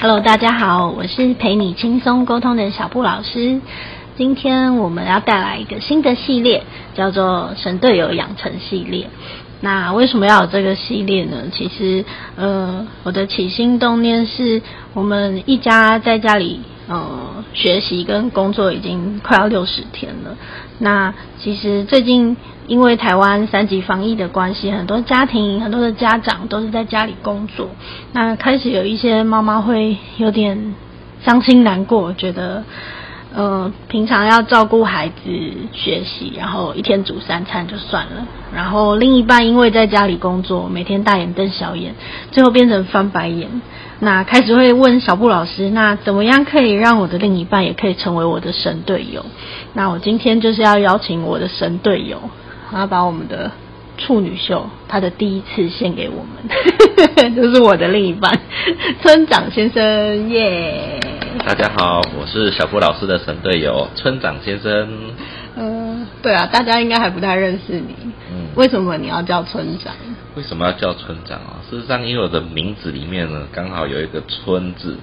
Hello，大家好，我是陪你轻松沟通的小布老师。今天我们要带来一个新的系列，叫做“神队友养成系列”。那为什么要有这个系列呢？其实，呃，我的起心动念是我们一家在家里，呃，学习跟工作已经快要六十天了。那其实最近因为台湾三级防疫的关系，很多家庭、很多的家长都是在家里工作。那开始有一些妈妈会有点伤心难过，觉得。呃，平常要照顾孩子学习，然后一天煮三餐就算了，然后另一半因为在家里工作，每天大眼瞪小眼，最后变成翻白眼。那开始会问小布老师，那怎么样可以让我的另一半也可以成为我的神队友？那我今天就是要邀请我的神队友，然后把我们的处女秀他的第一次献给我们，就是我的另一半村长先生，耶。大家好，我是小布老师的神队友村长先生。嗯，对啊，大家应该还不太认识你。嗯，为什么你要叫村长？为什么要叫村长啊？事实上，因为我的名字里面呢，刚好有一个“村”字。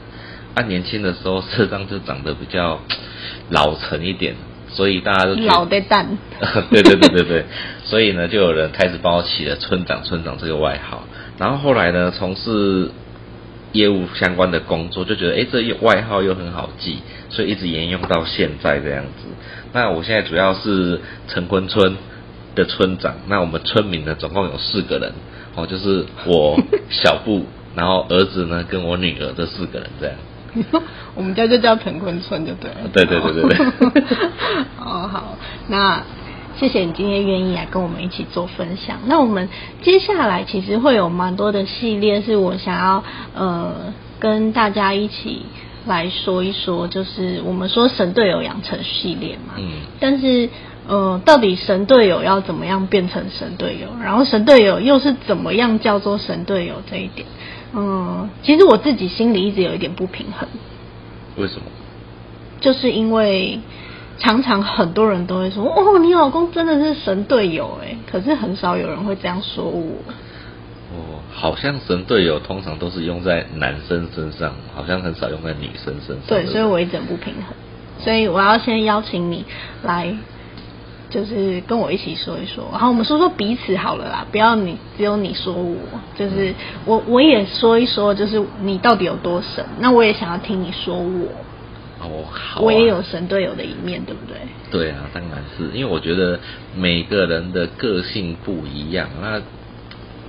他年轻的时候，事实上就长得比较老成一点，所以大家都老的蛋。对对对对对，所以呢，就有人开始帮我起了村长村长这个外号。然后后来呢，从事。业务相关的工作就觉得，哎，这外号又很好记，所以一直沿用到现在这样子。那我现在主要是陈坤村的村长。那我们村民呢，总共有四个人，哦，就是我小布，然后儿子呢跟我女儿这四个人这样。我们家就叫陈坤村，就对了。对对对对对。哦，好，那。谢谢你今天愿意来跟我们一起做分享。那我们接下来其实会有蛮多的系列，是我想要呃跟大家一起来说一说，就是我们说神队友养成系列嘛。嗯。但是呃，到底神队友要怎么样变成神队友？然后神队友又是怎么样叫做神队友？这一点，嗯，其实我自己心里一直有一点不平衡。为什么？就是因为。常常很多人都会说：“哦，你老公真的是神队友哎！”可是很少有人会这样说我。哦，好像神队友通常都是用在男生身上，好像很少用在女生身上。对，所以我一直不平衡。所以我要先邀请你来，就是跟我一起说一说。然后我们说说彼此好了啦，不要你只有你说我，就是我我也说一说，就是你到底有多神。那我也想要听你说我。哦，好，我也有神队友的一面，对不对？对啊，当然是因为我觉得每个人的个性不一样。那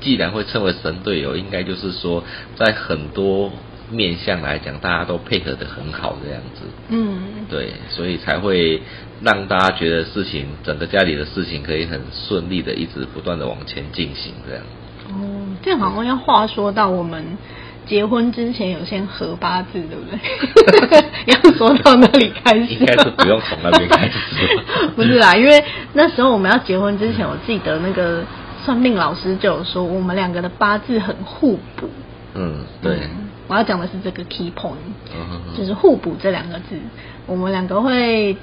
既然会称为神队友，应该就是说在很多面相来讲，大家都配合的很好这样子。嗯，对，所以才会让大家觉得事情整个家里的事情可以很顺利的一直不断的往前进行这样。哦，这样好像要话说到我们。结婚之前有先合八字，对不对？要说到那里开始，应该是不用从那边开始。不是啦，因为那时候我们要结婚之前，我记得那个算命老师就有说，我们两个的八字很互补。嗯，对。我要讲的是这个 key point，就是互补这两个字。我们两个会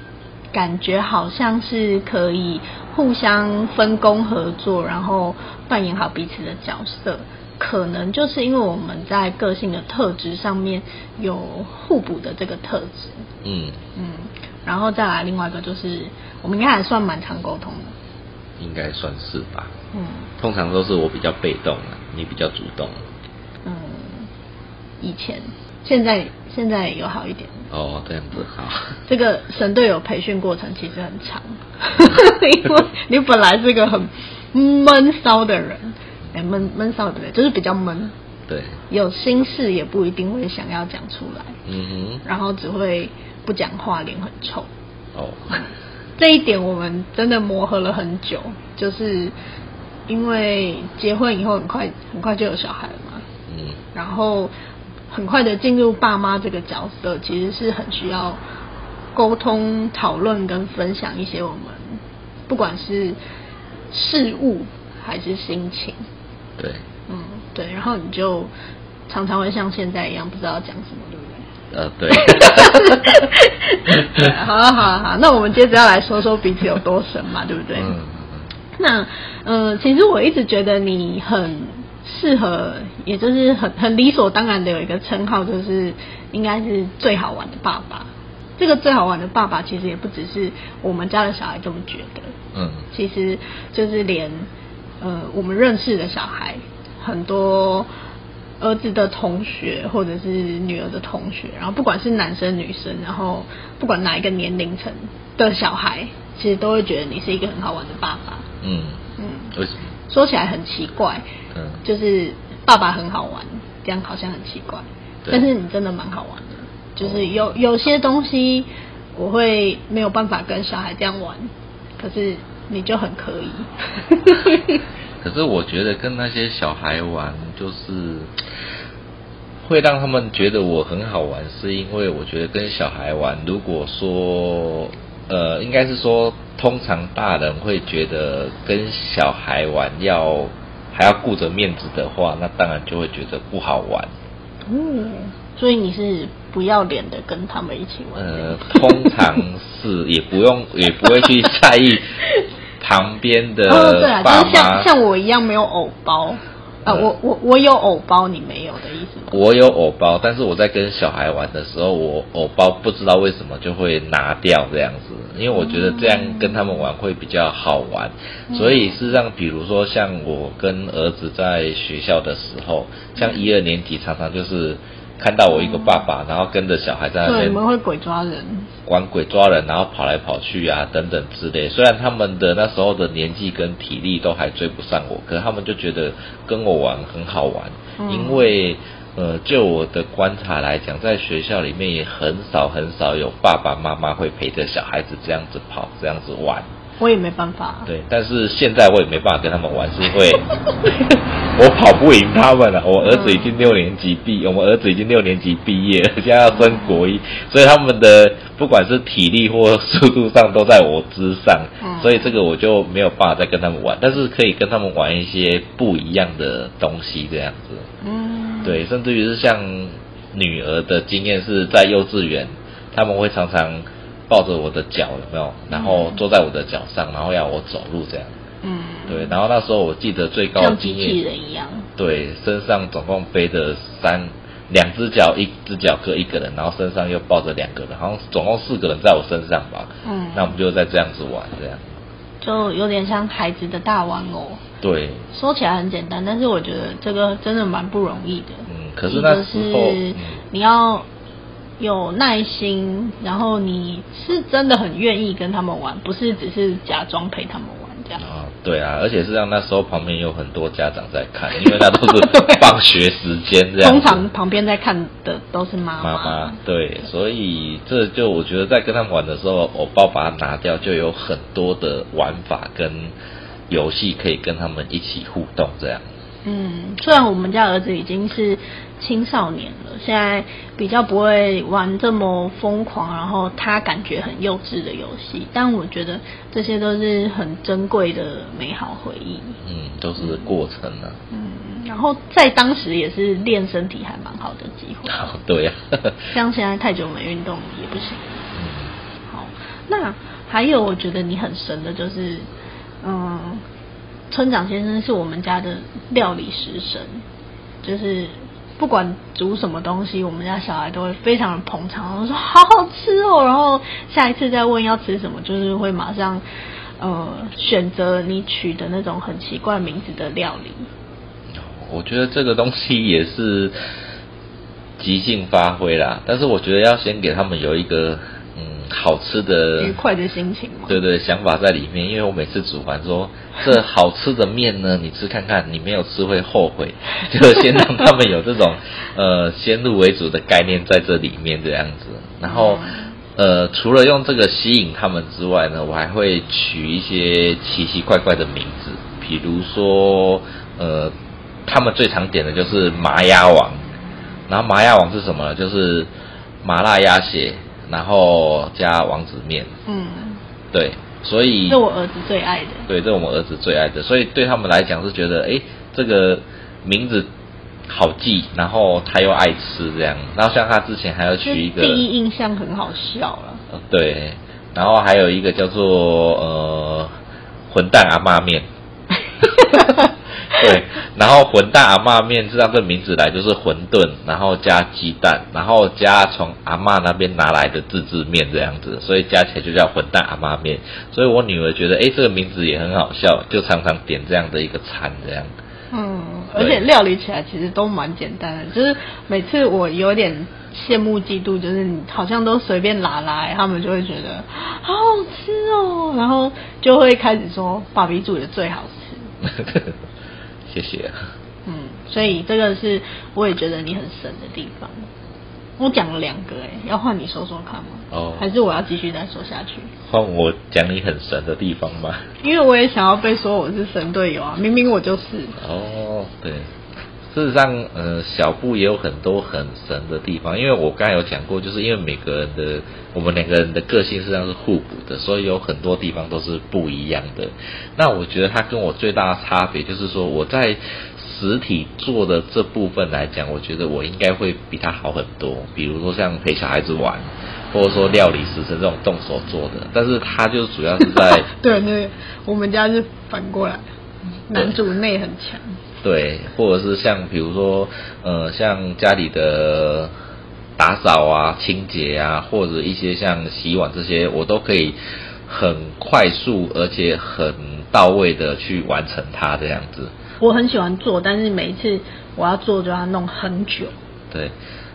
感觉好像是可以互相分工合作，然后扮演好彼此的角色。可能就是因为我们在个性的特质上面有互补的这个特质，嗯。嗯，然后再来另外一个就是我们应该还算蛮常沟通的，应该算是吧，嗯，通常都是我比较被动啊你比较主动，嗯，以前。现在现在有好一点，哦，这样子好，这个神队友培训过程其实很长，因为你本来是个很闷骚的人。哎，闷闷骚对不对？就是比较闷，对，有心事也不一定会想要讲出来，嗯哼，然后只会不讲话，脸很臭。哦，这一点我们真的磨合了很久，就是因为结婚以后很快很快就有小孩了嘛，嗯，然后很快的进入爸妈这个角色，其实是很需要沟通、讨论跟分享一些我们不管是事物还是心情。对，嗯，对，然后你就常常会像现在一样不知道讲什么，对不对？呃，对。好了，好了，好，那我们接着要来说说彼此有多神嘛，对不对？嗯。那，呃，其实我一直觉得你很适合，也就是很很理所当然的有一个称号，就是应该是最好玩的爸爸。这个最好玩的爸爸，其实也不只是我们家的小孩这么觉得，嗯，其实就是连呃我们认识的小孩，很多儿子的同学或者是女儿的同学，然后不管是男生女生，然后不管哪一个年龄层的小孩，其实都会觉得你是一个很好玩的爸爸。嗯。嗯，为什么？说起来很奇怪，嗯。就是爸爸很好玩，这样好像很奇怪，但是你真的蛮好玩的，就是有有些东西我会没有办法跟小孩这样玩，可是你就很可以。可是我觉得跟那些小孩玩，就是会让他们觉得我很好玩，是因为我觉得跟小孩玩，如果说呃，应该是说，通常大人会觉得跟小孩玩要还要顾着面子的话，那当然就会觉得不好玩。嗯，所以你是不要脸的跟他们一起玩。呃，通常是也不用，也不会去在意 旁边的哦，对啊，就是像。像我一样没有偶包啊，嗯我我我有偶包，你没有的意思吗？我有偶包，但是我在跟小孩玩的时候，我偶包不知道为什么就会拿掉这样子，因为我觉得这样跟他们玩会比较好玩。所以事实上，比如说像我跟儿子在学校的时候，像一二年级，常常就是看到我一个爸爸，然后跟着小孩在那对，边你们会鬼抓人。玩鬼抓人，然后跑来跑去啊，等等之类。虽然他们的那时候的年纪跟体力都还追不上我，可是他们就觉得跟我玩很好玩，嗯因为呃，就我的观察来讲，在学校里面也很少很少有爸爸妈妈会陪着小孩子这样子跑，这样子玩。我也没办法。对，但是现在我也没办法跟他们玩，是因为 我跑不赢他们了。我儿子已经六年级毕，我们儿子已经六年级毕业了，现在要升国一，所以他们的不管是体力或速度上都在我之上，嗯所以这个我就没有办法再跟他们玩，但是可以跟他们玩一些不一样的东西，这样子。嗯，对，甚至于是像女儿的经验是在幼稚园，他们会常常抱着我的脚，有没有？然后坐在我的脚上，然后要我走路这样。嗯，对，然后那时候我记得最高像经机器，人一样。对，身上总共背着三两只脚，一只脚各一个人，然后身上又抱着两个人，好像总共四个人在我身上吧。嗯那我们就在这样子玩，这样。就有点像孩子的大玩偶。对，说起来很简单，但是我觉得这个真的蛮不容易的。嗯，可是那时候，你要有耐心，然后你是真的很愿意跟他们玩，不是只是假装陪他们玩这样。啊，对啊，而且是让那时候旁边有很多家长在看，因为那都是 放学时间这样子。通常旁边在看的都是妈妈妈妈对，所以这就我觉得在跟他们玩的时候，我爸把它拿掉，就有很多的玩法跟游戏可以跟他们一起互动，这样。嗯，虽然我们家儿子已经是青少年了，现在比较不会玩这么疯狂，然后他感觉很幼稚的游戏，但我觉得这些都是很珍贵的美好回忆。嗯，都是过程啊。嗯，然后在当时也是练身体还蛮好的机会，啊，对呀、像现在太久没运动也不行。嗯，好，那还有我觉得你很神的就是，嗯，村长先生是我们家的料理食神，就是不管煮什么东西，我们家小孩都会非常的捧场，然后说好好吃哦，然后下一次再问要吃什么，就是会马上呃选择你取的那种很奇怪名字的料理。我觉得这个东西也是即兴发挥啦，但是我觉得要先给他们有一个好吃的愉快的心情嘛。对对，想法在里面，因为我每次煮完说这好吃的面呢，你吃看看，你没有吃会后悔，就先让他们有这种呃先入为主的概念在这里面这样子，然后。呃，除了用这个吸引他们之外呢，我还会取一些奇奇怪怪的名字，比如说，呃，他们最常点的就是麻鸭王，然后麻鸭王是什么呢？就是麻辣鸭血，然后加王子面，嗯，对，所以这我儿子最爱的。对，这是我们儿子最爱的，所以对他们来讲是觉得，哎，这个名字好记，然后他又爱吃这样。然后像他之前还要取一个，第一印象很好笑了。呃对，然后还有一个叫做呃混蛋阿妈面，对，然后混蛋阿妈面知道这名字来就是馄饨，然后加鸡蛋，然后加从阿妈那边拿来的自制面这样子，所以加起来就叫混蛋阿妈面。所以我女儿觉得，哎，这个名字也很好笑，就常常点这样的一个餐这样。嗯，而且料理起来其实都蛮简单的，就是每次我有点羡慕嫉妒，就是你好像都随便拿来，他们就会觉得好好吃哦，然后就会开始说爸比煮的最好吃。谢谢。嗯，所以这个是我也觉得你很神的地方。我讲了两个，哎，要换你说说看吗？哦，还是我要继续再说下去？换我讲你很神的地方吗？因为我也想要被说我是神队友啊，明明我就是。哦，对，事实上，呃，小布也有很多很神的地方，因为我刚才有讲过，就是因为每个人的我们两个人的个性实际上是互补的，所以有很多地方都是不一样的。那我觉得他跟我最大的差别就是说，我在。实体做的这部分来讲，我觉得我应该会比他好很多。比如说像陪小孩子玩，或者说料理食神这种动手做的，但是他就主要是在对对，我们家是反过来，男主内很强。对，或者是像比如说呃，像家里的打扫啊、清洁啊，或者一些像洗碗这些，我都可以很快速而且很到位的去完成它这样子。我很喜欢做，但是每一次我要做就要弄很久。对，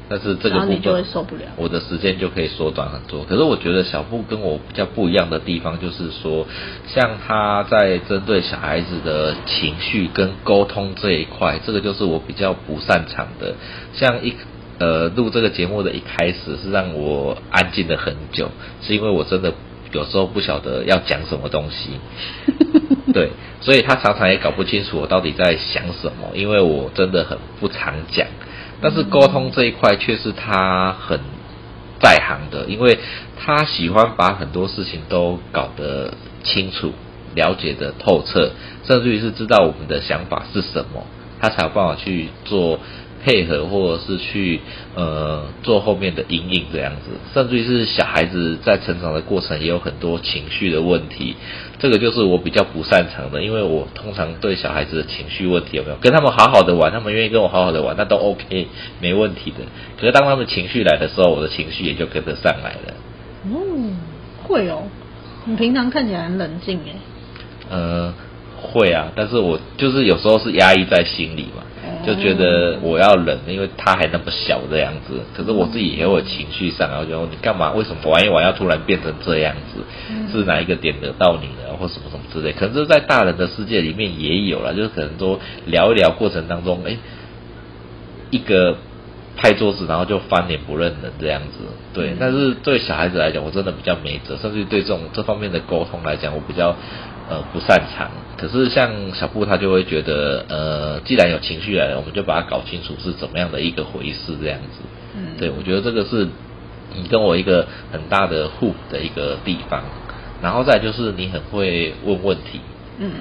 但是这个你就会受不了。我的时间就可以缩短很多。可是我觉得小布跟我比较不一样的地方，就是说，像他在针对小孩子的情绪跟沟通这一块，这个就是我比较不擅长的。像一呃录这个节目的一开始是让我安静了很久，是因为我真的有时候不晓得要讲什么东西。对，所以他常常也搞不清楚我到底在想什么，因为我真的很不常讲。但是沟通这一块却是他很在行的，因为他喜欢把很多事情都搞得清楚、了解的透彻，甚至于是知道我们的想法是什么，他才有办法去做。配合或者是去呃做后面的阴影这样子，甚至于是小孩子在成长的过程也有很多情绪的问题，这个就是我比较不擅长的，因为我通常对小孩子的情绪问题有没有跟他们好好的玩，他们愿意跟我好好的玩，那都 OK 没问题的。可是当他们情绪来的时候，我的情绪也就跟着上来了。嗯，会哦，你平常看起来很冷静诶。呃，会啊，但是我就是有时候是压抑在心里嘛。就觉得我要忍，因为他还那么小这样子。可是我自己也有情绪上，然后就你干嘛？为什么玩一玩要突然变成这样子？是哪一个点惹到你了，或什么什么之类？可能是在大人的世界里面也有了，就是可能说聊一聊过程当中，哎，一个拍桌子，然后就翻脸不认人这样子。对，但是对小孩子来讲，我真的比较没辙，甚至对这种这方面的沟通来讲，我比较。呃，不擅长。可是像小布他就会觉得，呃，既然有情绪来了，我们就把它搞清楚是怎么样的一个回事，这样子。嗯，对，我觉得这个是你跟我一个很大的互补的一个地方。然后再就是你很会问问题。嗯，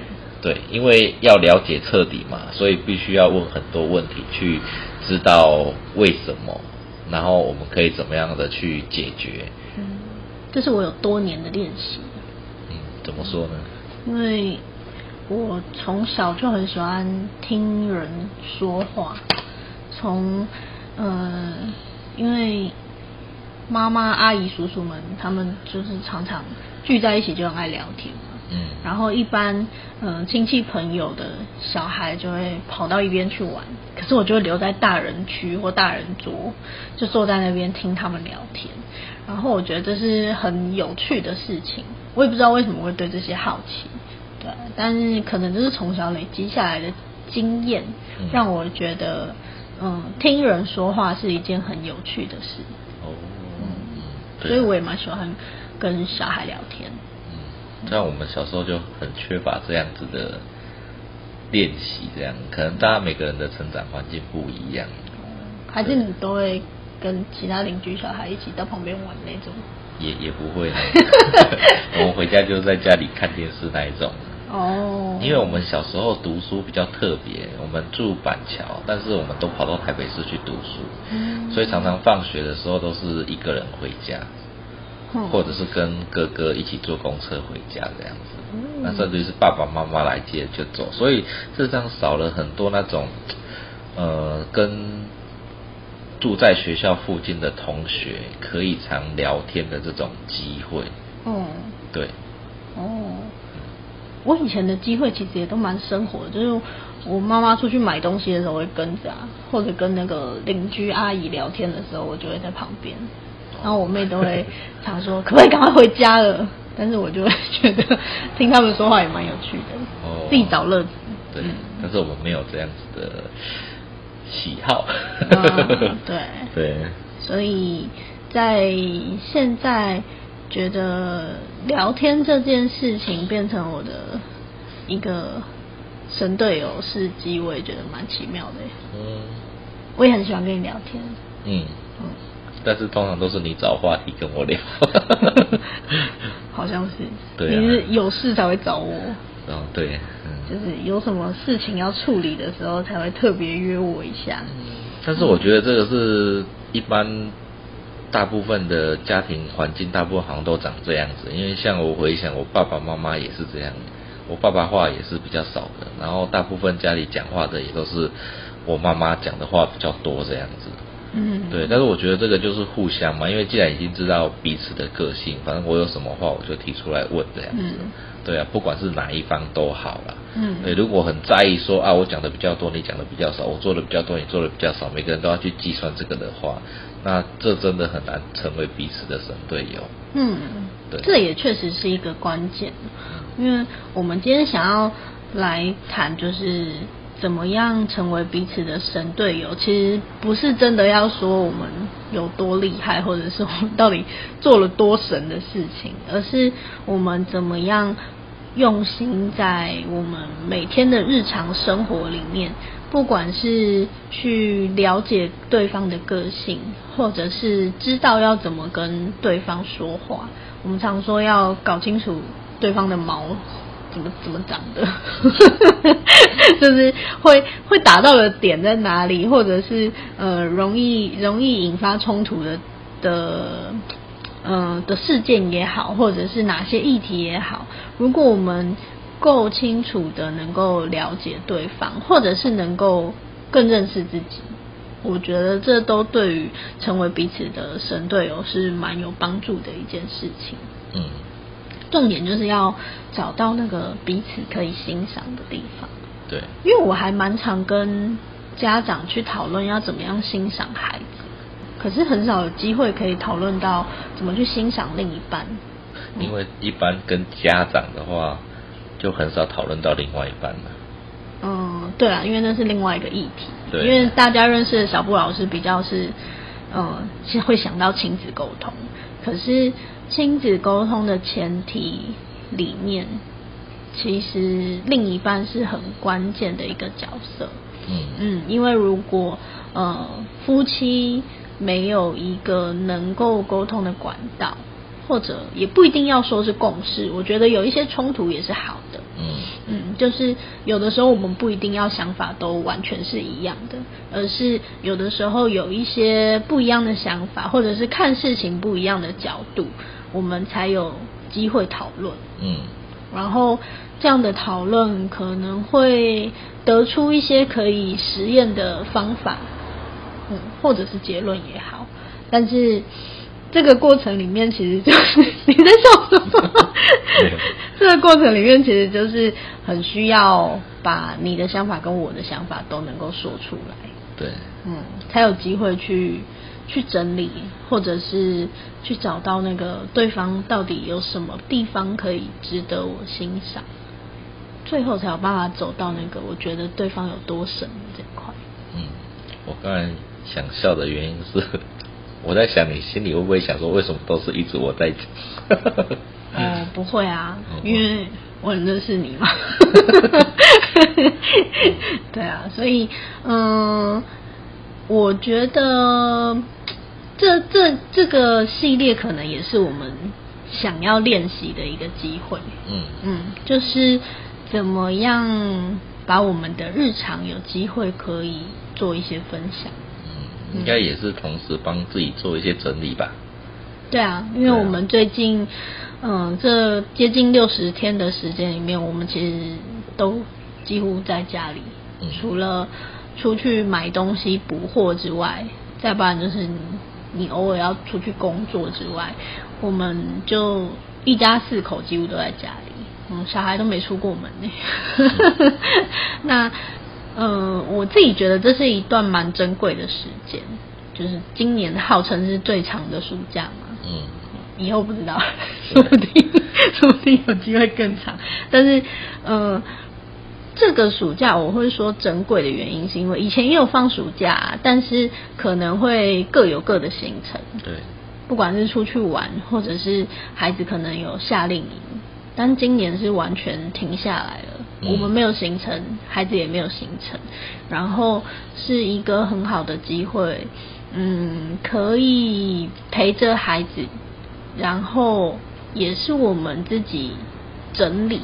对，因为要了解彻底嘛，所以必须要问很多问题，去知道为什么，然后我们可以怎么样的去解决。嗯，这是我有多年的练习。嗯，怎么说呢？因为我从小就很喜欢听人说话，从呃，因为妈妈、阿姨、叔叔们他们就是常常聚在一起就很爱聊天嘛，嗯，然后一般嗯亲戚朋友的小孩就会跑到一边去玩，可是我就会留在大人区或大人桌，就坐在那边听他们聊天，然后我觉得这是很有趣的事情。我也不知道为什么会对这些好奇，对，但是可能就是从小累积下来的经验，让我觉得，嗯，听人说话是一件很有趣的事。哦，嗯，所以我也蛮喜欢跟小孩聊天。嗯，像我们小时候就很缺乏这样子的练习，这样可能大家每个人的成长环境不一样。还是你都会跟其他邻居小孩一起到旁边玩那种？也也不会，我们回家就在家里看电视那一种。哦。因为我们小时候读书比较特别，我们住板桥，但是我们都跑到台北市去读书，所以常常放学的时候都是一个人回家。嗯或者是跟哥哥一起坐公车回家这样子。嗯那甚至于是爸爸妈妈来接就走，所以事实上少了很多那种呃跟住在学校附近的同学可以常聊天的这种机会。嗯，对，哦，我以前的机会其实也都蛮生活的，就是我妈妈出去买东西的时候会跟着啊，或者跟那个邻居阿姨聊天的时候，我就会在旁边。然后我妹都会常说，可不可以赶快回家了？但是我就会觉得听他们说话也蛮有趣的，哦自己找乐子。对，嗯但是我们没有这样子的喜好。嗯对 对，所以在现在觉得聊天这件事情变成我的一个神队友是机，我也觉得蛮奇妙的。嗯我也很喜欢跟你聊天，嗯，嗯，但是通常都是你找话题跟我聊。好像是，对啊你是有事才会找我，哦，对，嗯。就是有什么事情要处理的时候才会特别约我一下。但是我觉得这个是一般大部分的家庭环境，大部分好像都长这样子。因为像我回想，我爸爸妈妈也是这样，我爸爸话也是比较少的，然后大部分家里讲话的也都是我妈妈讲的话比较多这样子。嗯，对，但是我觉得这个就是互相嘛，因为既然已经知道彼此的个性，反正我有什么话我就提出来问这样子。嗯对啊，不管是哪一方都好了。嗯对，如果很在意说啊，我讲的比较多，你讲的比较少，我做的比较多，你做的比较少，每个人都要去计算这个的话，那这真的很难成为彼此的神队友。嗯，对这也确实是一个关键，因为我们今天想要来谈，就是怎么样成为彼此的神队友。其实不是真的要说我们有多厉害，或者是我们到底做了多神的事情，而是我们怎么样用心在我们每天的日常生活里面，不管是去了解对方的个性，或者是知道要怎么跟对方说话。我们常说要搞清楚对方的毛怎么怎么长的，就是会会打到的点在哪里，或者是呃容易容易引发冲突的的呃的事件也好，或者是哪些议题也好，如果我们够清楚的能够了解对方，或者是能够更认识自己，我觉得这都对于成为彼此的神队友是蛮有帮助的一件事情。嗯，重点就是要找到那个彼此可以欣赏的地方，对，因为我还蛮常跟家长去讨论要怎么样欣赏孩子，可是很少有机会可以讨论到怎么去欣赏另一半。因为一般跟家长的话，就很少讨论到另外一半了。嗯，对啊，因为那是另外一个议题。对因为大家认识的小布老师比较是，嗯，是会想到亲子沟通。可是亲子沟通的前提里面，其实另一半是很关键的一个角色。嗯嗯，因为如果呃夫妻没有一个能够沟通的管道，或者也不一定要说是共识，我觉得有一些冲突也是好的。嗯嗯，就是有的时候我们不一定要想法都完全是一样的，而是有的时候有一些不一样的想法，或者是看事情不一样的角度，我们才有机会讨论。嗯然后这样的讨论可能会得出一些可以实验的方法，嗯，或者是结论也好。但是这个过程里面，其实就是你在笑什么？这个过程里面，其实就是很需要把你的想法跟我的想法都能够说出来。对，嗯，才有机会去去整理，或者是去找到那个对方到底有什么地方可以值得我欣赏，最后才有办法走到那个我觉得对方有多神这一块。嗯，我刚才想笑的原因是，我在想你心里会不会想说，为什么都是一直我在讲？哦，不会啊哦，因为我很认识你嘛。对啊，所以嗯，我觉得这这这个系列可能也是我们想要练习的一个机会。嗯嗯，就是怎么样把我们的日常有机会可以做一些分享。嗯，应该也是同时帮自己做一些整理吧。对啊，因为我们最近，嗯，这接近六十天的时间里面，我们其实都几乎在家里，除了出去买东西补货之外，再不然就是你偶尔要出去工作之外，我们就一家四口几乎都在家里，嗯，小孩都没出过门呢。那，嗯，我自己觉得这是一段蛮珍贵的时间，就是今年号称是最长的暑假嘛。嗯，以后不知道，说不定 说不定有机会更长。但是，呃，这个暑假我会说珍贵的原因，是因为以前也有放暑假，但是可能会各有各的行程。对，不管是出去玩，或者是孩子可能有夏令营，但今年是完全停下来了。我们没有行程，孩子也没有行程，然后是一个很好的机会。嗯，可以陪着孩子，然后也是我们自己整理，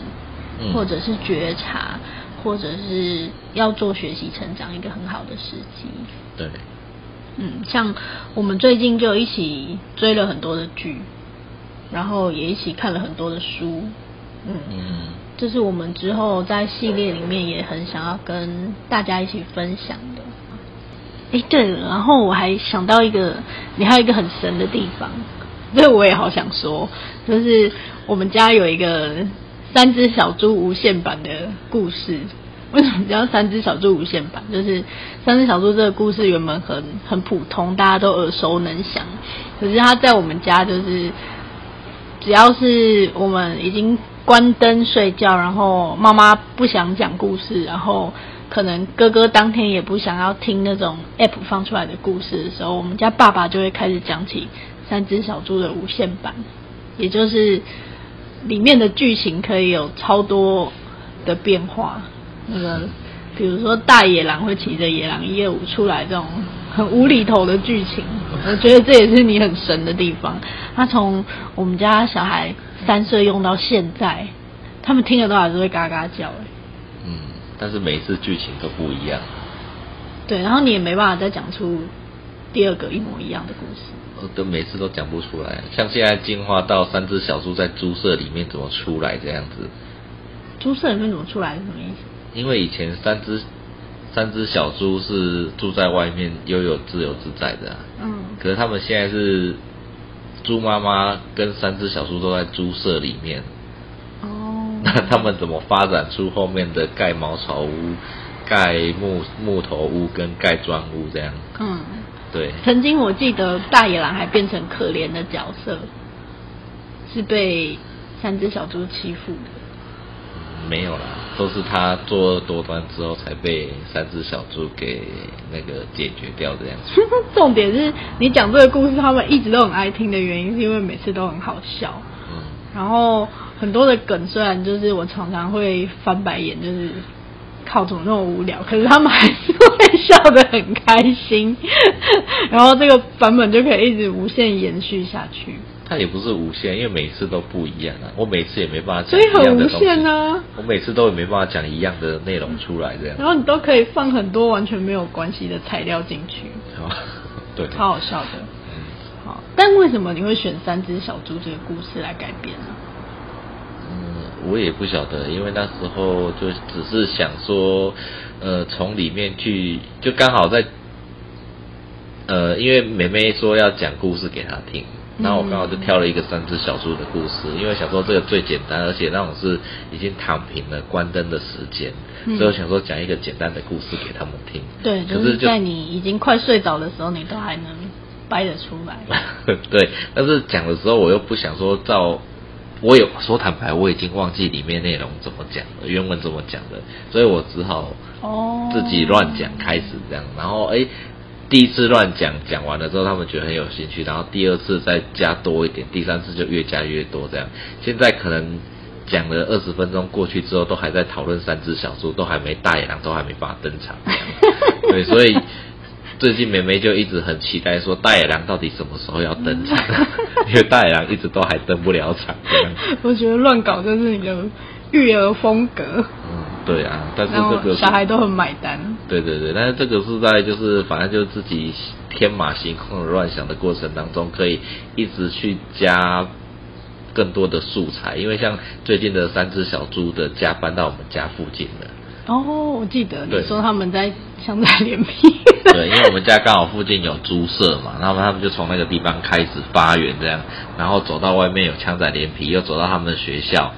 或者是觉察，或者是要做学习成长一个很好的时机。对，嗯，像我们最近就一起追了很多的剧，然后也一起看了很多的书，嗯，这是我们之后在系列里面也很想要跟大家一起分享的。哎，对了，然后我还想到一个，你还有一个很神的地方，这我也好想说，就是我们家有一个三只小猪无限版的故事。为什么叫三只小猪无限版？就是三只小猪这个故事原本很很普通，大家都耳熟能详。可是它在我们家，就是只要是我们已经关灯睡觉，然后妈妈不想讲故事，然后。可能哥哥当天也不想要听那种 app 放出来的故事的时候，我们家爸爸就会开始讲起三只小猪的无限版，也就是里面的剧情可以有超多的变化。那个比如说大野狼会骑着野狼一二五出来这种很无厘头的剧情，我觉得这也是你很神的地方。他从我们家小孩三岁用到现在，他们听了都还是会嘎嘎叫。嗯但是每次剧情都不一样，对，然后你也没办法再讲出第二个一模一样的故事，呃，都每次都讲不出来。像现在进化到三只小猪在猪舍里面怎么出来这样子？猪舍里面怎么出来是什么意思？因为以前三只三只小猪是住在外面悠悠自由自在的，嗯，可是他们现在是猪妈妈跟三只小猪都在猪舍里面。哦 那他们怎么发展出后面的盖茅草屋、盖木木头屋跟盖砖屋这样？嗯，对。曾经我记得大野狼还变成可怜的角色，是被三只小猪欺负的。没有啦，都是他作恶多端之后才被三只小猪给那个解决掉这样子。重点是你讲这个故事，他们一直都很爱听的原因，是因为每次都很好笑。嗯，然后。很多的梗，虽然就是我常常会翻白眼，就是靠怎么那么无聊，可是他们还是会笑得很开心，然后这个版本就可以一直无限延续下去。它也不是无限，因为每次都不一样啊，我每次也没办法讲一样的东西啊。我每次都没办法讲一样的内容出来，这样。然后你都可以放很多完全没有关系的材料进去，对，超好笑的。好，但为什么你会选三只小猪这个故事来改编呢？我也不晓得，因为那时候就只是想说，呃，从里面去，就刚好在，呃，因为妹妹说要讲故事给她听，然后我刚好就挑了一个三只小猪的故事，因为想说这个最简单，而且那种是已经躺平了、关灯的时间，所以我想说讲一个简单的故事给他们听。对，就是在你已经快睡着的时候，你都还能掰得出来。对，但是讲的时候我又不想说照。我有说坦白，我已经忘记里面内容怎么讲了，原文怎么讲的，所以我只好自己乱讲开始这样。然后哎，第一次乱讲讲完了之后，他们觉得很有兴趣，然后第二次再加多一点，第三次就越加越多这样。现在可能讲了二十分钟过去之后，都还在讨论三只小猪，都还没大野狼都还没办法登场。对，所以。最近梅梅就一直很期待说大野狼到底什么时候要登场，因为大野狼一直都还登不了场。我觉得乱搞就是你的育儿风格。嗯，对啊，但是这个小孩都很买单。对对对，但是这个是在就是反正就自己天马行空的乱想的过程当中，可以一直去加更多的素材，因为像最近的三只小猪的家搬到我们家附近了。哦，我记得你说他们在香仔连皮。对，因为我们家刚好附近有猪舍嘛，然后他们就从那个地方开始发源这样，然后走到外面有枪仔连皮，又走到他们的学校，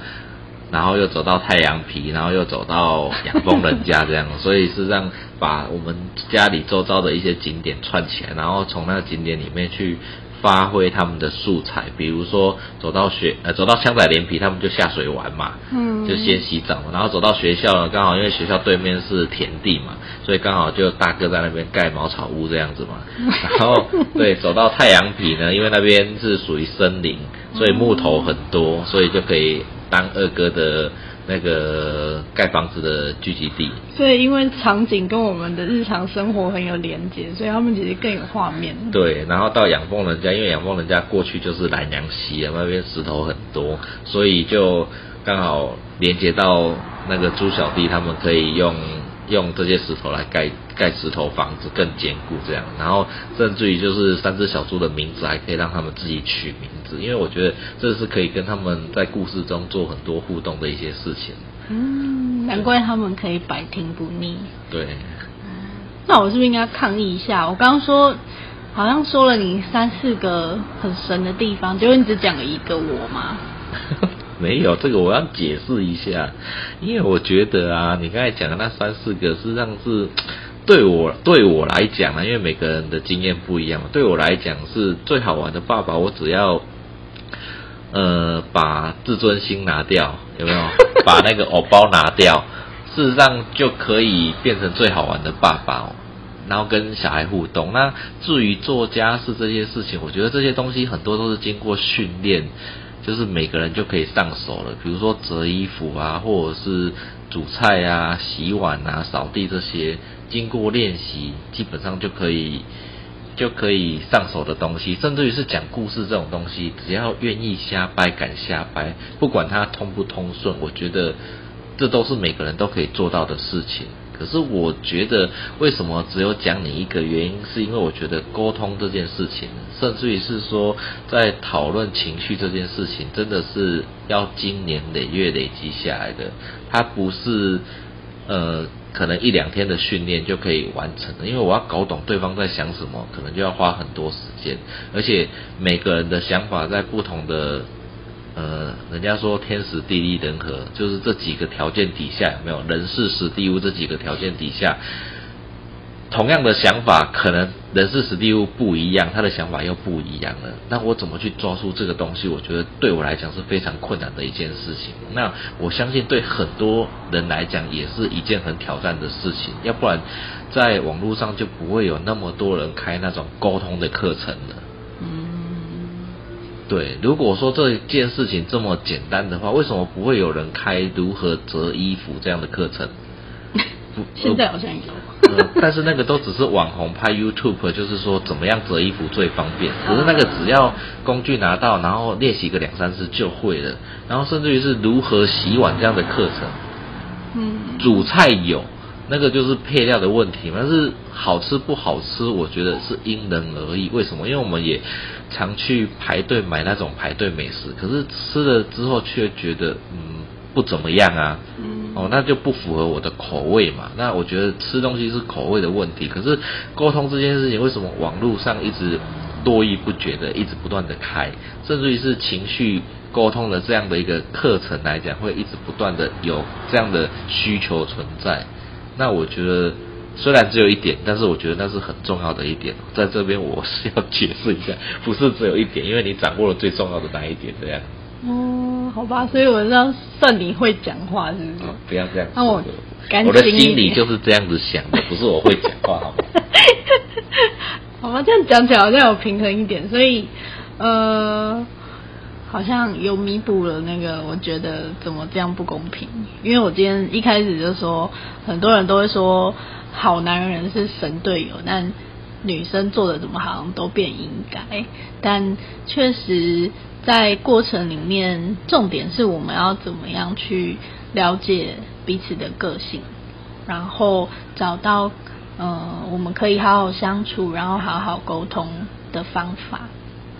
然后又走到太阳皮，然后又走到养蜂人家这样，所以是让把我们家里周遭的一些景点串起来，然后从那个景点里面去发挥他们的素材，比如说走到学呃走到枪仔连皮，他们就下水玩嘛，嗯就先洗澡嘛，然后走到学校呢，刚好因为学校对面是田地嘛，所以刚好就大哥在那边盖茅草屋这样子嘛。然后对，走到太阳皮呢，因为那边是属于森林，所以木头很多，所以就可以当二哥的那个盖房子的聚集地。所以因为场景跟我们的日常生活很有连接，所以他们其实更有画面。对，然后到养蜂人家，因为养蜂人家过去就是南洋溪啊，那边石头很多，所以就刚好连接到那个猪小弟，他们可以用用这些石头来盖盖石头房子，更坚固这样。然后甚至于就是三只小猪的名字还可以让他们自己取名字，因为我觉得这是可以跟他们在故事中做很多互动的一些事情。嗯，难怪他们可以百听不腻。对，那我是不是应该抗议一下？我刚刚说好像说了你三四个很神的地方，结果你只讲了一个我吗？没有这个，我要解释一下，因为我觉得啊，你刚才讲的那三四个，实际上是对我对我来讲啊，因为每个人的经验不一样嘛，对我来讲是最好玩的爸爸，我只要呃把自尊心拿掉，有没有？把那个偶包拿掉，事实上就可以变成最好玩的爸爸哦。然后跟小孩互动。那至于做家事这些事情，我觉得这些东西很多都是经过训练，就是每个人就可以上手了。比如说折衣服啊，或者是煮菜啊、洗碗啊、扫地这些，经过练习，基本上就可以就可以上手的东西。甚至于是讲故事这种东西，只要愿意瞎掰，敢瞎掰，不管它通不通顺，我觉得这都是每个人都可以做到的事情。可是我觉得，为什么只有讲你一个原因，是因为我觉得沟通这件事情，甚至于是说在讨论情绪这件事情，真的是要经年累月累积下来的，它不是呃可能一两天的训练就可以完成了。因为我要搞懂对方在想什么，可能就要花很多时间，而且每个人的想法在不同的。呃，人家说天时地利人和，就是这几个条件底下有没有人事时地物这几个条件底下，同样的想法，可能人事史蒂夫不一样，他的想法又不一样了。那我怎么去抓住这个东西？我觉得对我来讲是非常困难的一件事情。那我相信对很多人来讲也是一件很挑战的事情，要不然在网络上就不会有那么多人开那种沟通的课程了。对，如果说这件事情这么简单的话，为什么不会有人开如何折衣服这样的课程？不现在好像有。呃，但是那个都只是网红拍 YouTube，就是说怎么样折衣服最方便。可是那个只要工具拿到，然后练习个两三次就会了。然后甚至于是如何洗碗这样的课程，嗯，煮菜有，那个就是配料的问题。但是好吃不好吃，我觉得是因人而异。为什么？因为我们也常去排队买那种排队美食，可是吃了之后却觉得嗯不怎么样啊。嗯哦，那就不符合我的口味嘛。那我觉得吃东西是口味的问题，可是沟通这件事情，为什么网络上一直络绎不绝的，一直不断的开，甚至于是情绪沟通的这样的一个课程来讲，会一直不断的有这样的需求存在。那我觉得虽然只有一点，但是我觉得那是很重要的一点。在这边我是要解释一下，不是只有一点，因为你掌握了最重要的那一点，这样。哦，好吧，所以我要算你会讲话，是不是？哦不要这样那我我的心里就是这样子想的，不是我会讲话，好吗？好吧，这样讲起来好像有平衡一点，所以呃，好像有弥补了那个，我觉得怎么这样不公平？因为我今天一开始就说，很多人都会说好男人是神队友，但女生做的怎么好像都变应该，但确实在过程里面，重点是我们要怎么样去了解彼此的个性。然后找到呃我们可以好好相处，然后好好沟通的方法，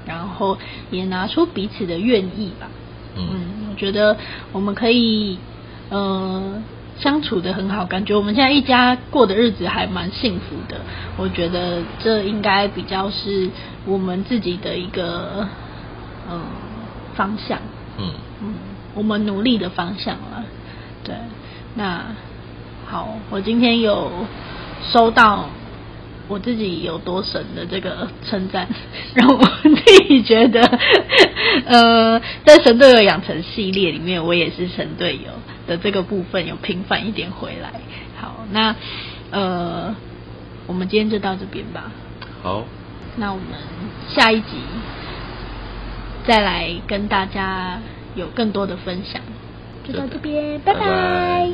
然后也拿出彼此的愿意吧。嗯嗯，我觉得我们可以呃相处的很好，感觉我们现在一家过的日子还蛮幸福的。我觉得这应该比较是我们自己的一个嗯方向，嗯嗯，我们努力的方向了。对，那好，我今天有收到我自己有多神的这个称赞，让我自己觉得，呃，在神队友养成系列里面，我也是神队友的这个部分有平反一点回来。好，那呃，我们今天就到这边吧。好，那我们下一集再来跟大家有更多的分享，就到这边，拜。拜拜